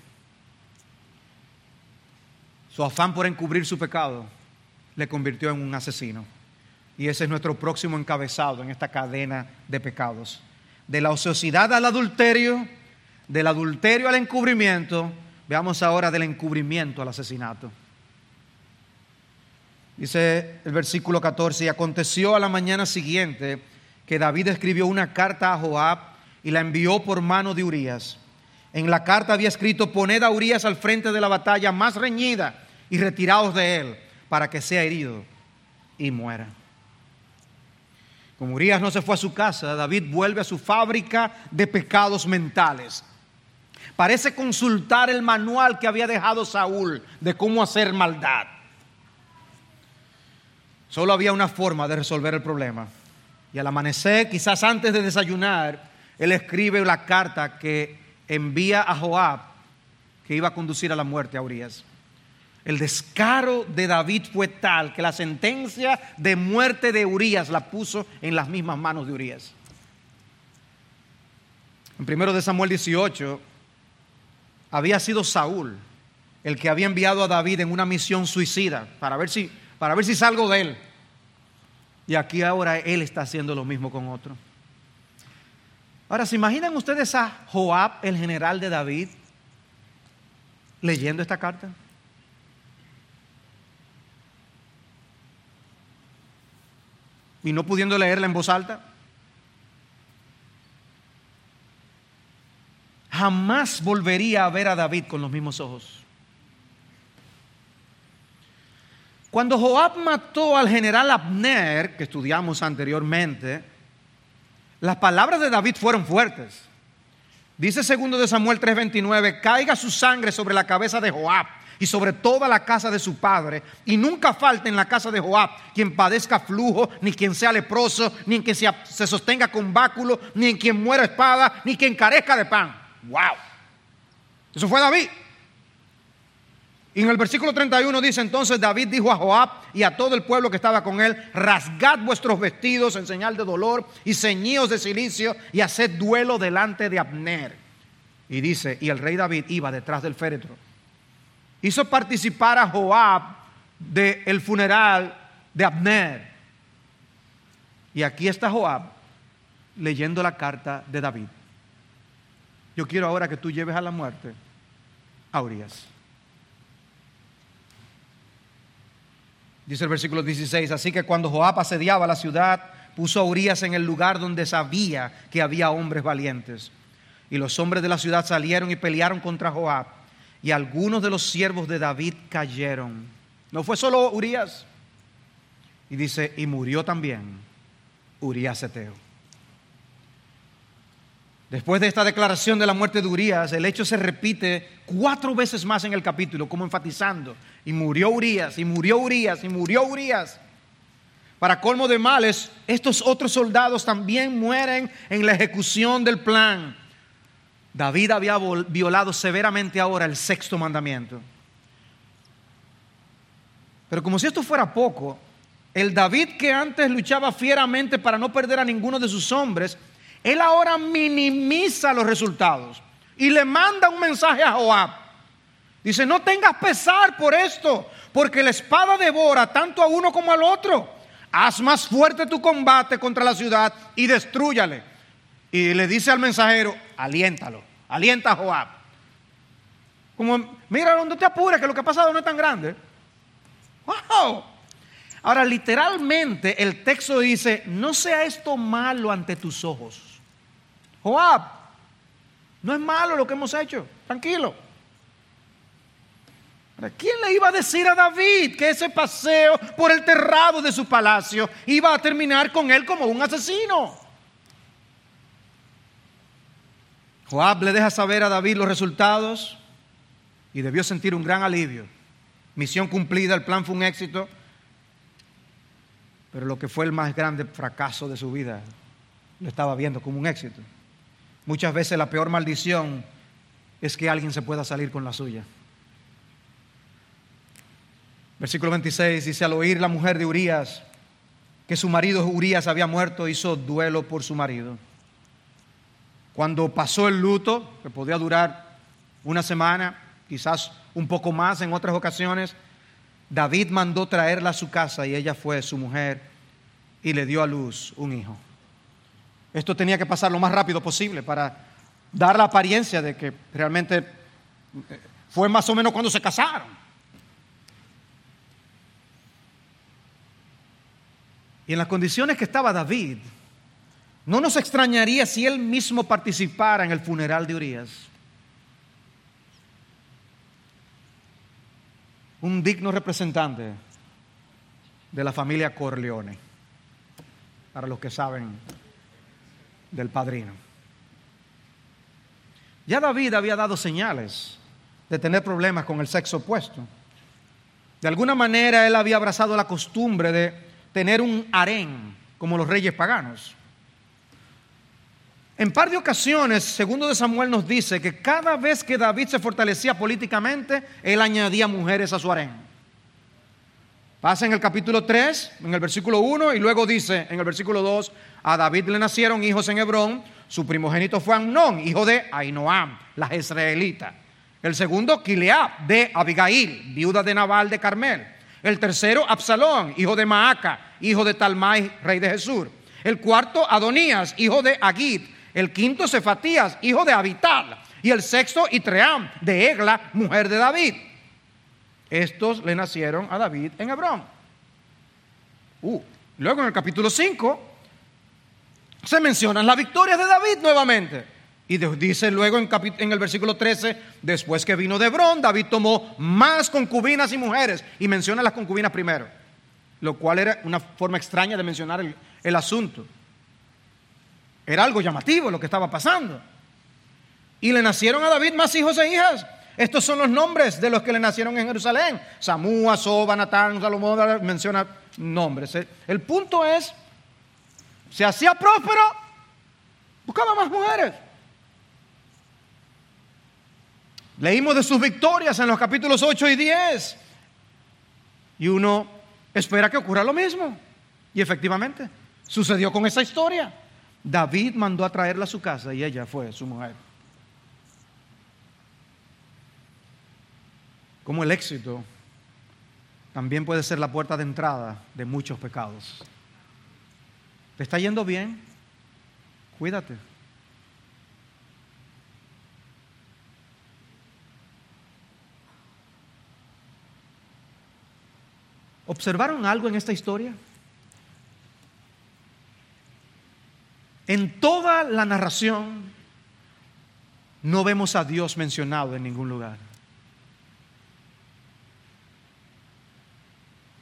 Su afán por encubrir su pecado le convirtió en un asesino. Y ese es nuestro próximo encabezado en esta cadena de pecados. De la ociosidad al adulterio, del adulterio al encubrimiento, veamos ahora del encubrimiento al asesinato. Dice el versículo 14, y aconteció a la mañana siguiente que David escribió una carta a Joab y la envió por mano de Urías. En la carta había escrito, poned a Urías al frente de la batalla más reñida y retiraos de él para que sea herido y muera. Como Urias no se fue a su casa, David vuelve a su fábrica de pecados mentales. Parece consultar el manual que había dejado Saúl de cómo hacer maldad. Solo había una forma de resolver el problema. Y al amanecer, quizás antes de desayunar, él escribe la carta que envía a Joab, que iba a conducir a la muerte a Urias. El descaro de David fue tal que la sentencia de muerte de Urias la puso en las mismas manos de Urias. En primero de Samuel 18 había sido Saúl el que había enviado a David en una misión suicida para ver si para ver si salgo de él. Y aquí ahora él está haciendo lo mismo con otro. Ahora, ¿se imaginan ustedes a Joab, el general de David, leyendo esta carta? y no pudiendo leerla en voz alta? Jamás volvería a ver a David con los mismos ojos. Cuando Joab mató al general Abner, que estudiamos anteriormente, las palabras de David fueron fuertes. Dice segundo de Samuel 3:29, caiga su sangre sobre la cabeza de Joab y sobre toda la casa de su padre, y nunca falte en la casa de Joab quien padezca flujo, ni quien sea leproso, ni quien se, se sostenga con báculo, ni en quien muera espada, ni quien carezca de pan. ¡Wow! Eso fue David. Y en el versículo 31 dice entonces David dijo a Joab y a todo el pueblo que estaba con él, rasgad vuestros vestidos en señal de dolor y ceñíos de silicio y haced duelo delante de Abner. Y dice, y el rey David iba detrás del féretro hizo participar a Joab del funeral de Abner. Y aquí está Joab leyendo la carta de David. Yo quiero ahora que tú lleves a la muerte a Urias. Dice el versículo 16, así que cuando Joab asediaba la ciudad, puso a Urias en el lugar donde sabía que había hombres valientes. Y los hombres de la ciudad salieron y pelearon contra Joab y algunos de los siervos de David cayeron. No fue solo Urias. Y dice, y murió también Urias Eteo. Después de esta declaración de la muerte de Urias, el hecho se repite cuatro veces más en el capítulo, como enfatizando, y murió Urias, y murió Urias, y murió Urias. Para colmo de males, estos otros soldados también mueren en la ejecución del plan. David había violado severamente ahora el sexto mandamiento. Pero como si esto fuera poco, el David que antes luchaba fieramente para no perder a ninguno de sus hombres, él ahora minimiza los resultados y le manda un mensaje a Joab. Dice, no tengas pesar por esto, porque la espada devora tanto a uno como al otro. Haz más fuerte tu combate contra la ciudad y destruyale. Y le dice al mensajero, aliéntalo, alienta a Joab. Como, mira, no te apures, que lo que ha pasado no es tan grande. ¡Wow! Ahora, literalmente el texto dice, no sea esto malo ante tus ojos. Joab, no es malo lo que hemos hecho, tranquilo. ¿Quién le iba a decir a David que ese paseo por el terrado de su palacio iba a terminar con él como un asesino? Joab le deja saber a David los resultados y debió sentir un gran alivio. Misión cumplida, el plan fue un éxito. Pero lo que fue el más grande fracaso de su vida lo estaba viendo como un éxito. Muchas veces la peor maldición es que alguien se pueda salir con la suya. Versículo 26 dice, al oír la mujer de Urias que su marido Urias había muerto, hizo duelo por su marido. Cuando pasó el luto, que podía durar una semana, quizás un poco más en otras ocasiones, David mandó traerla a su casa y ella fue su mujer y le dio a luz un hijo. Esto tenía que pasar lo más rápido posible para dar la apariencia de que realmente eh, fue más o menos cuando se casaron. Y en las condiciones que estaba David, no nos extrañaría si él mismo participara en el funeral de Urias. un digno representante de la familia Corleone, para los que saben del padrino. Ya David había dado señales de tener problemas con el sexo opuesto. De alguna manera él había abrazado la costumbre de tener un harén como los reyes paganos. En par de ocasiones, segundo de Samuel nos dice que cada vez que David se fortalecía políticamente, él añadía mujeres a su harén. Pasa en el capítulo 3, en el versículo 1, y luego dice en el versículo 2, a David le nacieron hijos en Hebrón, su primogénito fue Amnón, hijo de Ainoam, la israelita. El segundo, Kileab, de Abigail, viuda de Nabal de Carmel. El tercero, Absalón, hijo de Maaca, hijo de Talmai, rey de Jesús. El cuarto, Adonías, hijo de Agid, el quinto Cefatías, hijo de Abital, y el sexto Itream, de Egla, mujer de David. Estos le nacieron a David en Hebrón. Uh, luego en el capítulo 5 se mencionan las victorias de David nuevamente. Y dice luego en, el versículo 13, después que vino de Hebrón, David tomó más concubinas y mujeres. Y menciona las concubinas primero. Lo cual era una forma extraña de mencionar el, el asunto. Era algo llamativo lo que estaba pasando. Y le nacieron a David más hijos e hijas. Estos son los nombres de los que le nacieron en Jerusalén. Samúa, Soba, Natán, Salomón, menciona nombres. El punto es, se hacía próspero, buscaba más mujeres. Leímos de sus victorias en los capítulos 8 y 10. Y uno espera que ocurra lo mismo. Y efectivamente, sucedió con esa historia. David mandó a traerla a su casa y ella fue su mujer. Como el éxito también puede ser la puerta de entrada de muchos pecados. ¿Te está yendo bien? Cuídate. ¿Observaron algo en esta historia? En toda la narración no vemos a Dios mencionado en ningún lugar.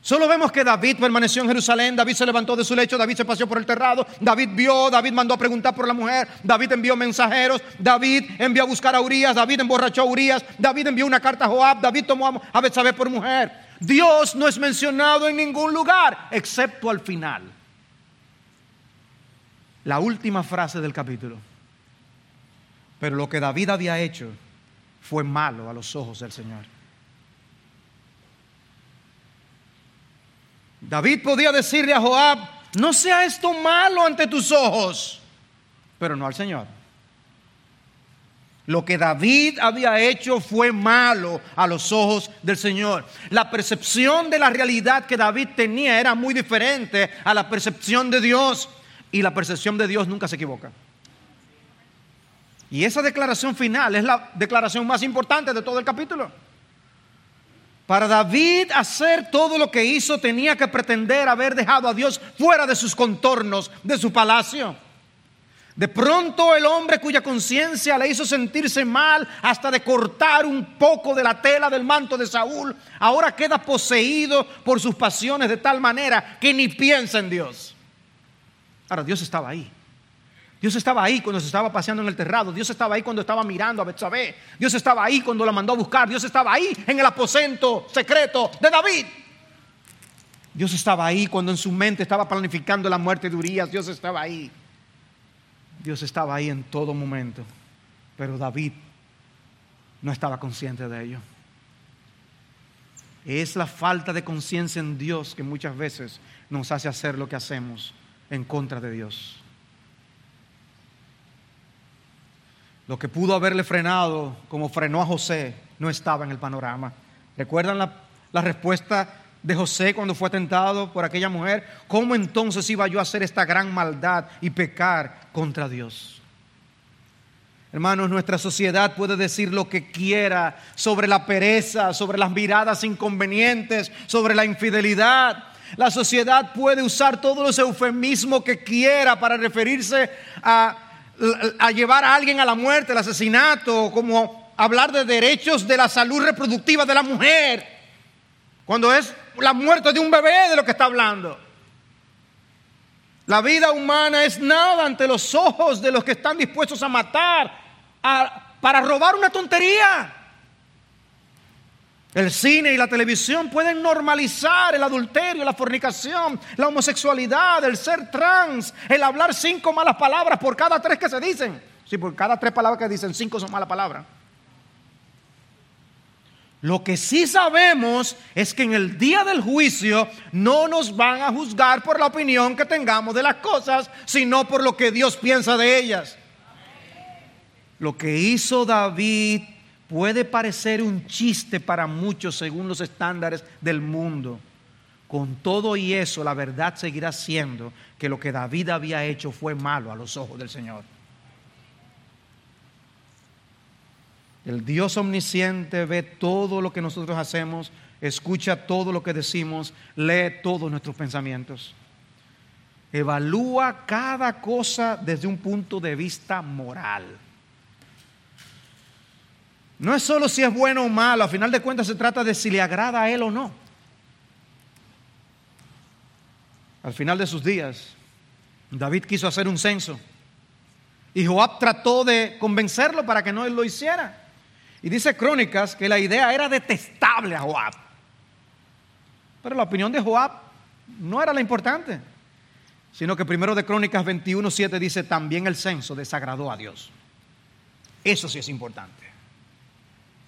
Solo vemos que David permaneció en Jerusalén, David se levantó de su lecho, David se paseó por el terrado, David vio, David mandó a preguntar por la mujer, David envió mensajeros, David envió a buscar a Urias, David emborrachó a Urias, David envió una carta a Joab, David tomó a Betsabé por mujer. Dios no es mencionado en ningún lugar, excepto al final la última frase del capítulo. Pero lo que David había hecho fue malo a los ojos del Señor. David podía decirle a Joab, no sea esto malo ante tus ojos, pero no al Señor. Lo que David había hecho fue malo a los ojos del Señor. La percepción de la realidad que David tenía era muy diferente a la percepción de Dios. Y la percepción de Dios nunca se equivoca. Y esa declaración final es la declaración más importante de todo el capítulo. Para David hacer todo lo que hizo tenía que pretender haber dejado a Dios fuera de sus contornos, de su palacio. De pronto el hombre cuya conciencia le hizo sentirse mal hasta de cortar un poco de la tela del manto de Saúl, ahora queda poseído por sus pasiones de tal manera que ni piensa en Dios. Ahora Dios estaba ahí. Dios estaba ahí cuando se estaba paseando en el terrado. Dios estaba ahí cuando estaba mirando a Betsabé. Dios estaba ahí cuando la mandó a buscar. Dios estaba ahí en el aposento secreto de David. Dios estaba ahí cuando en su mente estaba planificando la muerte de Urias. Dios estaba ahí. Dios estaba ahí en todo momento, pero David no estaba consciente de ello. Es la falta de conciencia en Dios que muchas veces nos hace hacer lo que hacemos en contra de Dios. Lo que pudo haberle frenado, como frenó a José, no estaba en el panorama. ¿Recuerdan la, la respuesta de José cuando fue tentado por aquella mujer, ¿cómo entonces iba yo a hacer esta gran maldad y pecar contra Dios? Hermanos, nuestra sociedad puede decir lo que quiera sobre la pereza, sobre las miradas inconvenientes, sobre la infidelidad. La sociedad puede usar todos los eufemismos que quiera para referirse a, a llevar a alguien a la muerte, el asesinato, como hablar de derechos de la salud reproductiva de la mujer, cuando es la muerte de un bebé de lo que está hablando. La vida humana es nada ante los ojos de los que están dispuestos a matar para robar una tontería. El cine y la televisión pueden normalizar el adulterio, la fornicación, la homosexualidad, el ser trans, el hablar cinco malas palabras por cada tres que se dicen. Sí, por cada tres palabras que dicen, cinco son malas palabras. Lo que sí sabemos es que en el día del juicio no nos van a juzgar por la opinión que tengamos de las cosas, sino por lo que Dios piensa de ellas. Lo que hizo David puede parecer un chiste para muchos según los estándares del mundo. Con todo y eso, la verdad seguirá siendo que lo que David había hecho fue malo a los ojos del Señor. El Dios omnisciente ve todo lo que nosotros hacemos, escucha todo lo que decimos, lee todos nuestros pensamientos. Evalúa cada cosa desde un punto de vista moral. No es solo si es bueno o malo, a final de cuentas se trata de si le agrada a él o no. Al final de sus días, David quiso hacer un censo y Joab trató de convencerlo para que no lo hiciera. Y dice Crónicas que la idea era detestable a Joab. Pero la opinión de Joab no era la importante, sino que primero de Crónicas 21.7 dice también el censo desagradó a Dios. Eso sí es importante.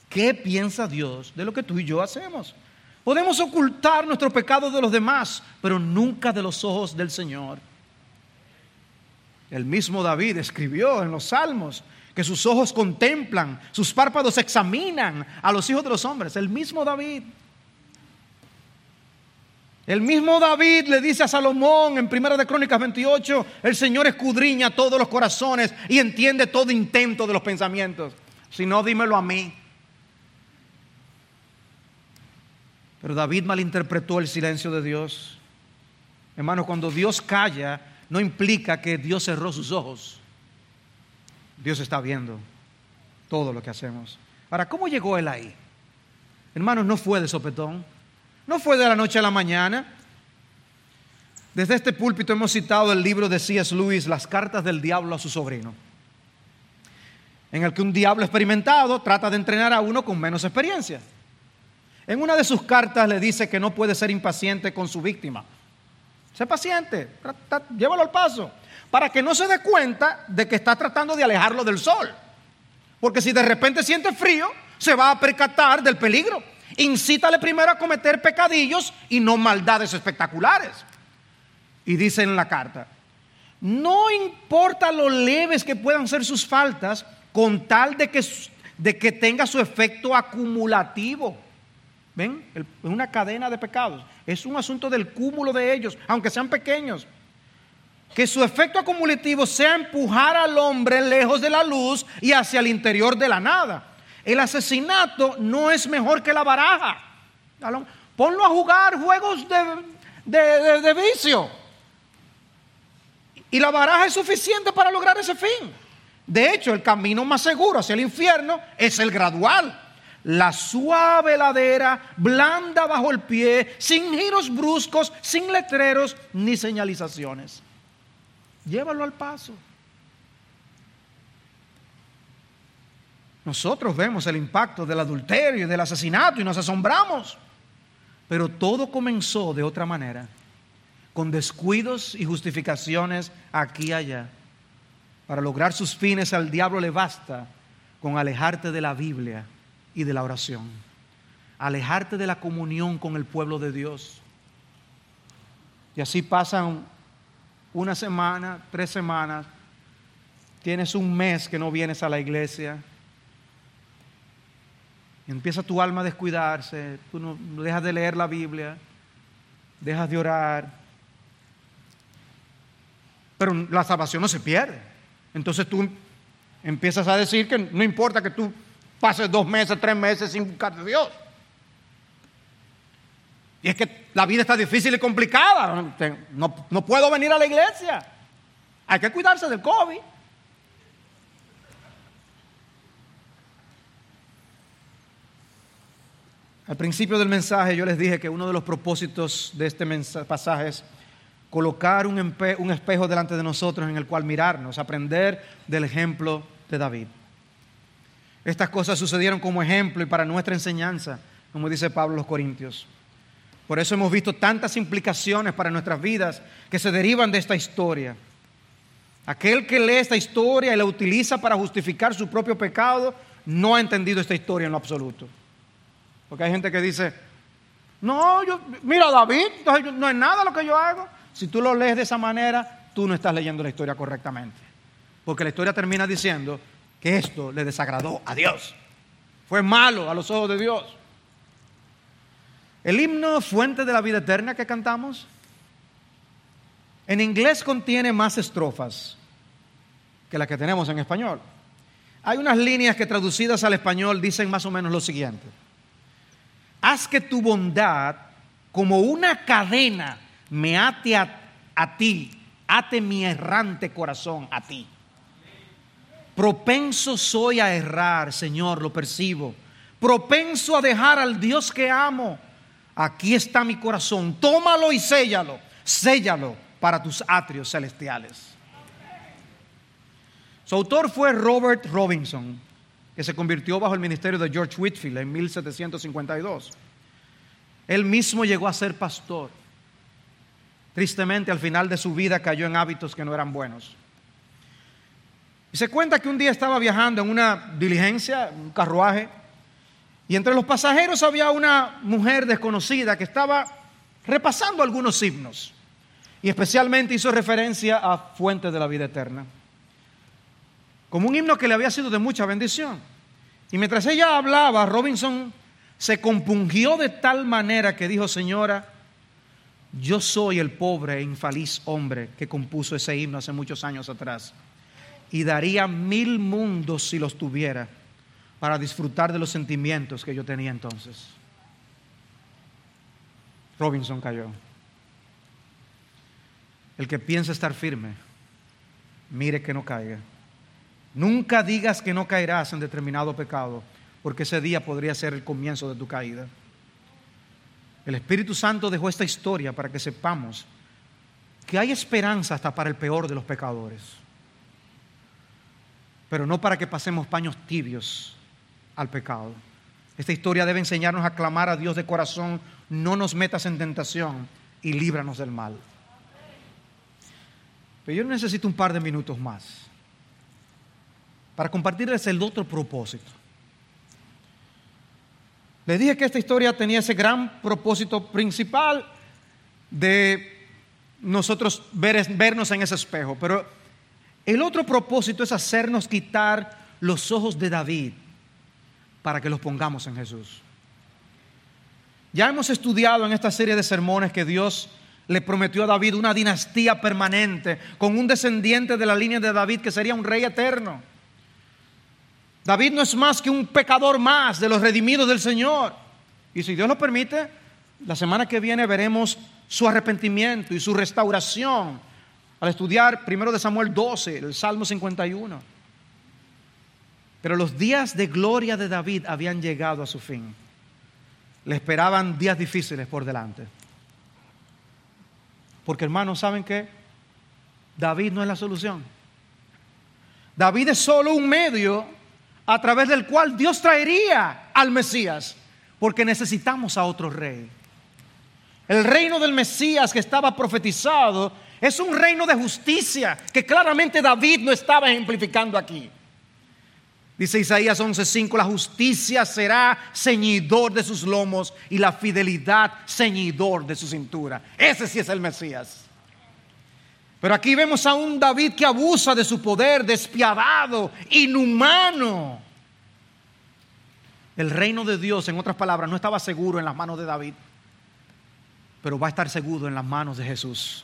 ¿Qué piensa Dios de lo que tú y yo hacemos? Podemos ocultar nuestros pecados de los demás, pero nunca de los ojos del Señor. El mismo David escribió en los Salmos, que sus ojos contemplan, sus párpados examinan a los hijos de los hombres. El mismo David. El mismo David le dice a Salomón en Primera de Crónicas 28, el Señor escudriña todos los corazones y entiende todo intento de los pensamientos. Si no, dímelo a mí. Pero David malinterpretó el silencio de Dios. Hermano, cuando Dios calla, no implica que Dios cerró sus ojos. Dios está viendo todo lo que hacemos. Ahora, ¿cómo llegó él ahí? Hermanos, no fue de sopetón, no fue de la noche a la mañana. Desde este púlpito hemos citado el libro de C.S. Lewis, Las cartas del diablo a su sobrino, en el que un diablo experimentado trata de entrenar a uno con menos experiencia. En una de sus cartas le dice que no puede ser impaciente con su víctima. Sé paciente, llévalo al paso para que no se dé cuenta de que está tratando de alejarlo del sol. Porque si de repente siente frío, se va a percatar del peligro Incítale primero a cometer pecadillos y no maldades espectaculares. Y dice en la carta, no importa lo leves que puedan ser sus faltas, con tal de que, de que tenga su efecto acumulativo. ¿Ven? Es una cadena de pecados. Es un asunto del cúmulo de ellos, aunque sean pequeños. Que su efecto acumulativo sea empujar al hombre lejos de la luz y hacia el interior de la nada. El asesinato no es mejor que la baraja. Ponlo a jugar juegos de, de vicio. Y la baraja es suficiente para lograr ese fin. De hecho, el camino más seguro hacia el infierno es el gradual. La suave ladera, blanda bajo el pie, sin giros bruscos, sin letreros ni señalizaciones. Llévalo al paso. Nosotros vemos el impacto del adulterio y del asesinato y nos asombramos. Pero todo comenzó de otra manera, con descuidos y justificaciones aquí y allá. Para lograr sus fines al diablo le basta con alejarte de la Biblia y de la oración. Alejarte de la comunión con el pueblo de Dios. Y así pasan una semana, tres semanas. Tienes un mes que no vienes a la iglesia empieza tu alma a descuidarse, tú no dejas de leer la Biblia, dejas de orar. Pero la salvación no se pierde. Entonces tú empiezas a decir que no importa que tú pases dos meses, tres meses sin buscar a Dios. Y es que la vida está difícil y complicada. No, no puedo venir a la iglesia. Hay que cuidarse del COVID. Al principio del mensaje yo les dije que uno de los propósitos de este pasaje es colocar un, un, espejo delante de nosotros en el cual mirarnos, aprender del ejemplo de David. Estas cosas sucedieron como ejemplo y para nuestra enseñanza, como dice Pablo los Corintios. Por eso hemos visto tantas implicaciones para nuestras vidas que se derivan de esta historia. Aquel que lee esta historia y la utiliza para justificar su propio pecado no ha entendido esta historia en lo absoluto. Porque hay gente que dice, no, yo, mira David, no es nada lo que yo hago. Si tú lo lees de esa manera, tú no estás leyendo la historia correctamente. Porque la historia termina diciendo que esto le desagradó a Dios. Fue malo a los ojos de Dios. El himno Fuente de la Vida Eterna que cantamos, en inglés contiene más estrofas que las que tenemos en español. Hay unas líneas que traducidas al español dicen más o menos lo siguiente haz que tu bondad como una cadena me ate a, ti, ate mi errante corazón a ti. Propenso soy a errar, Señor, lo percibo. Propenso a dejar al Dios que amo. Aquí está mi corazón, tómalo y séllalo, séllalo para tus atrios celestiales. Su autor fue Robert Robinson que se convirtió bajo el ministerio de George Whitfield en 1752. Él mismo llegó a ser pastor. Tristemente, al final de su vida cayó en hábitos que no eran buenos. Y se cuenta que un día estaba viajando en una diligencia, un carruaje, y entre los pasajeros había una mujer desconocida que estaba repasando algunos himnos, y especialmente hizo referencia a Fuentes de la Vida Eterna como un himno que le había sido de mucha bendición. Y mientras ella hablaba, Robinson se compungió de tal manera que dijo, señora, yo soy el pobre e infeliz hombre que compuso ese himno hace muchos años atrás. Y daría mil mundos si los tuviera para disfrutar de los sentimientos que yo tenía entonces. Robinson cayó. El que piensa estar firme, mire que no caiga. Nunca digas que no caerás en determinado pecado, porque ese día podría ser el comienzo de tu caída. El Espíritu Santo dejó esta historia para que sepamos que hay esperanza hasta para el peor de los pecadores, pero no para que pasemos paños tibios al pecado. Esta historia debe enseñarnos a clamar a Dios de corazón, no nos metas en tentación y líbranos del mal. Pero yo necesito un par de minutos más para compartirles el otro propósito. Le dije que esta historia tenía ese gran propósito principal de nosotros vernos en ese espejo, pero el otro propósito es hacernos quitar los ojos de David para que los pongamos en Jesús. Ya hemos estudiado en esta serie de sermones que Dios le prometió a David una dinastía permanente con un descendiente de la línea de David que sería un rey eterno. David no es más que un pecador más de los redimidos del Señor. Y si Dios lo permite, la semana que viene veremos su arrepentimiento y su restauración al estudiar primero de Samuel 12, el Salmo 51. Pero los días de gloria de David habían llegado a su fin. Le esperaban días difíciles por delante. Porque hermanos, ¿saben qué? David no es la solución. David es solo un medio a través del cual Dios traería al Mesías. Porque necesitamos a otro rey. El reino del Mesías que estaba profetizado es un reino de justicia que claramente David no estaba ejemplificando aquí. Dice Isaías 11:5, la justicia será ceñidor de sus lomos y la fidelidad ceñidor de su cintura. Ese sí es el Mesías. Pero aquí vemos a un David que abusa de su poder, despiadado, inhumano. El reino de Dios, en otras palabras, no estaba seguro en las manos de David, pero va a estar seguro en las manos de Jesús.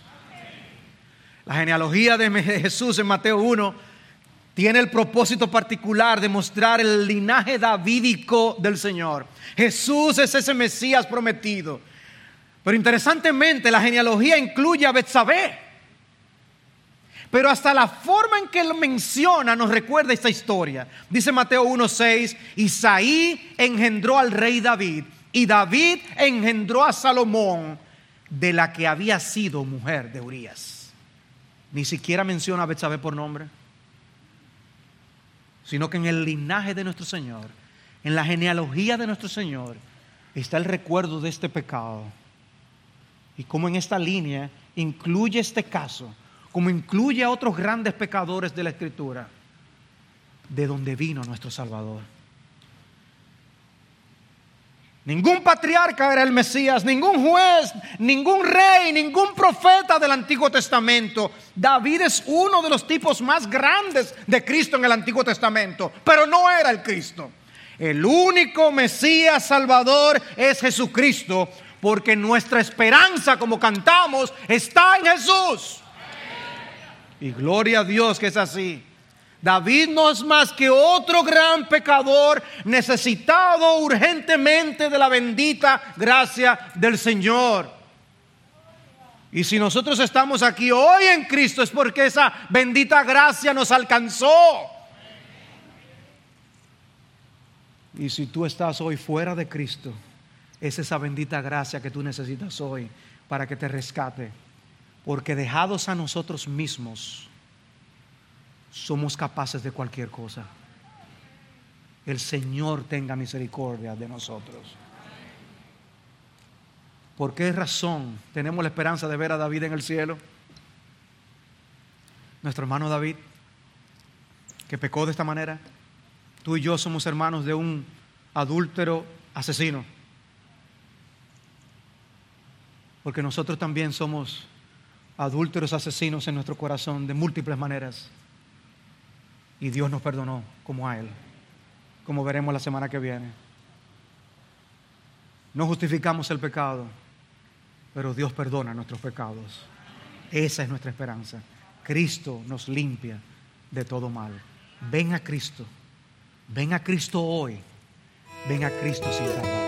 La genealogía de Jesús en Mateo 1 tiene el propósito particular de mostrar el linaje davídico del Señor. Jesús es ese Mesías prometido. Pero interesantemente, la genealogía incluye a Betsabé. Pero hasta la forma en que lo menciona nos recuerda esta historia. Dice Mateo 1:6, Isaí engendró al rey David y David engendró a Salomón de la que había sido mujer de Urias. Ni siquiera menciona a Betsabé por nombre sino que en el linaje de nuestro Señor, en la genealogía de nuestro Señor, está el recuerdo de este pecado. Y como en esta línea incluye este caso, como incluye a otros grandes pecadores de la Escritura, de donde vino nuestro Salvador. Ningún patriarca era el Mesías, ningún juez, ningún rey, ningún profeta del Antiguo Testamento. David es uno de los tipos más grandes de Cristo en el Antiguo Testamento, pero no era el Cristo. El único Mesías Salvador es Jesucristo, porque nuestra esperanza, como cantamos, está en Jesús. Y gloria a Dios que es así. David no es más que otro gran pecador necesitado urgentemente de la bendita gracia del Señor. Y si nosotros estamos aquí hoy en Cristo es porque esa bendita gracia nos alcanzó. Y si tú estás hoy fuera de Cristo, es esa bendita gracia que tú necesitas hoy para que te rescate. Porque dejados a nosotros mismos, somos capaces de cualquier cosa. El Señor tenga misericordia de nosotros. ¿Por qué razón tenemos la esperanza de ver a David en el cielo? Nuestro hermano David, que pecó de esta manera. Tú y yo somos hermanos de un adúltero asesino. Porque nosotros también somos adúlteros asesinos en nuestro corazón de múltiples maneras y Dios nos perdonó como a Él, como veremos la semana que viene. No justificamos el pecado, pero Dios perdona nuestros pecados. Esa es nuestra esperanza. Cristo nos limpia de todo mal. Ven a Cristo. Ven a Cristo hoy. Ven a Cristo sin tardar.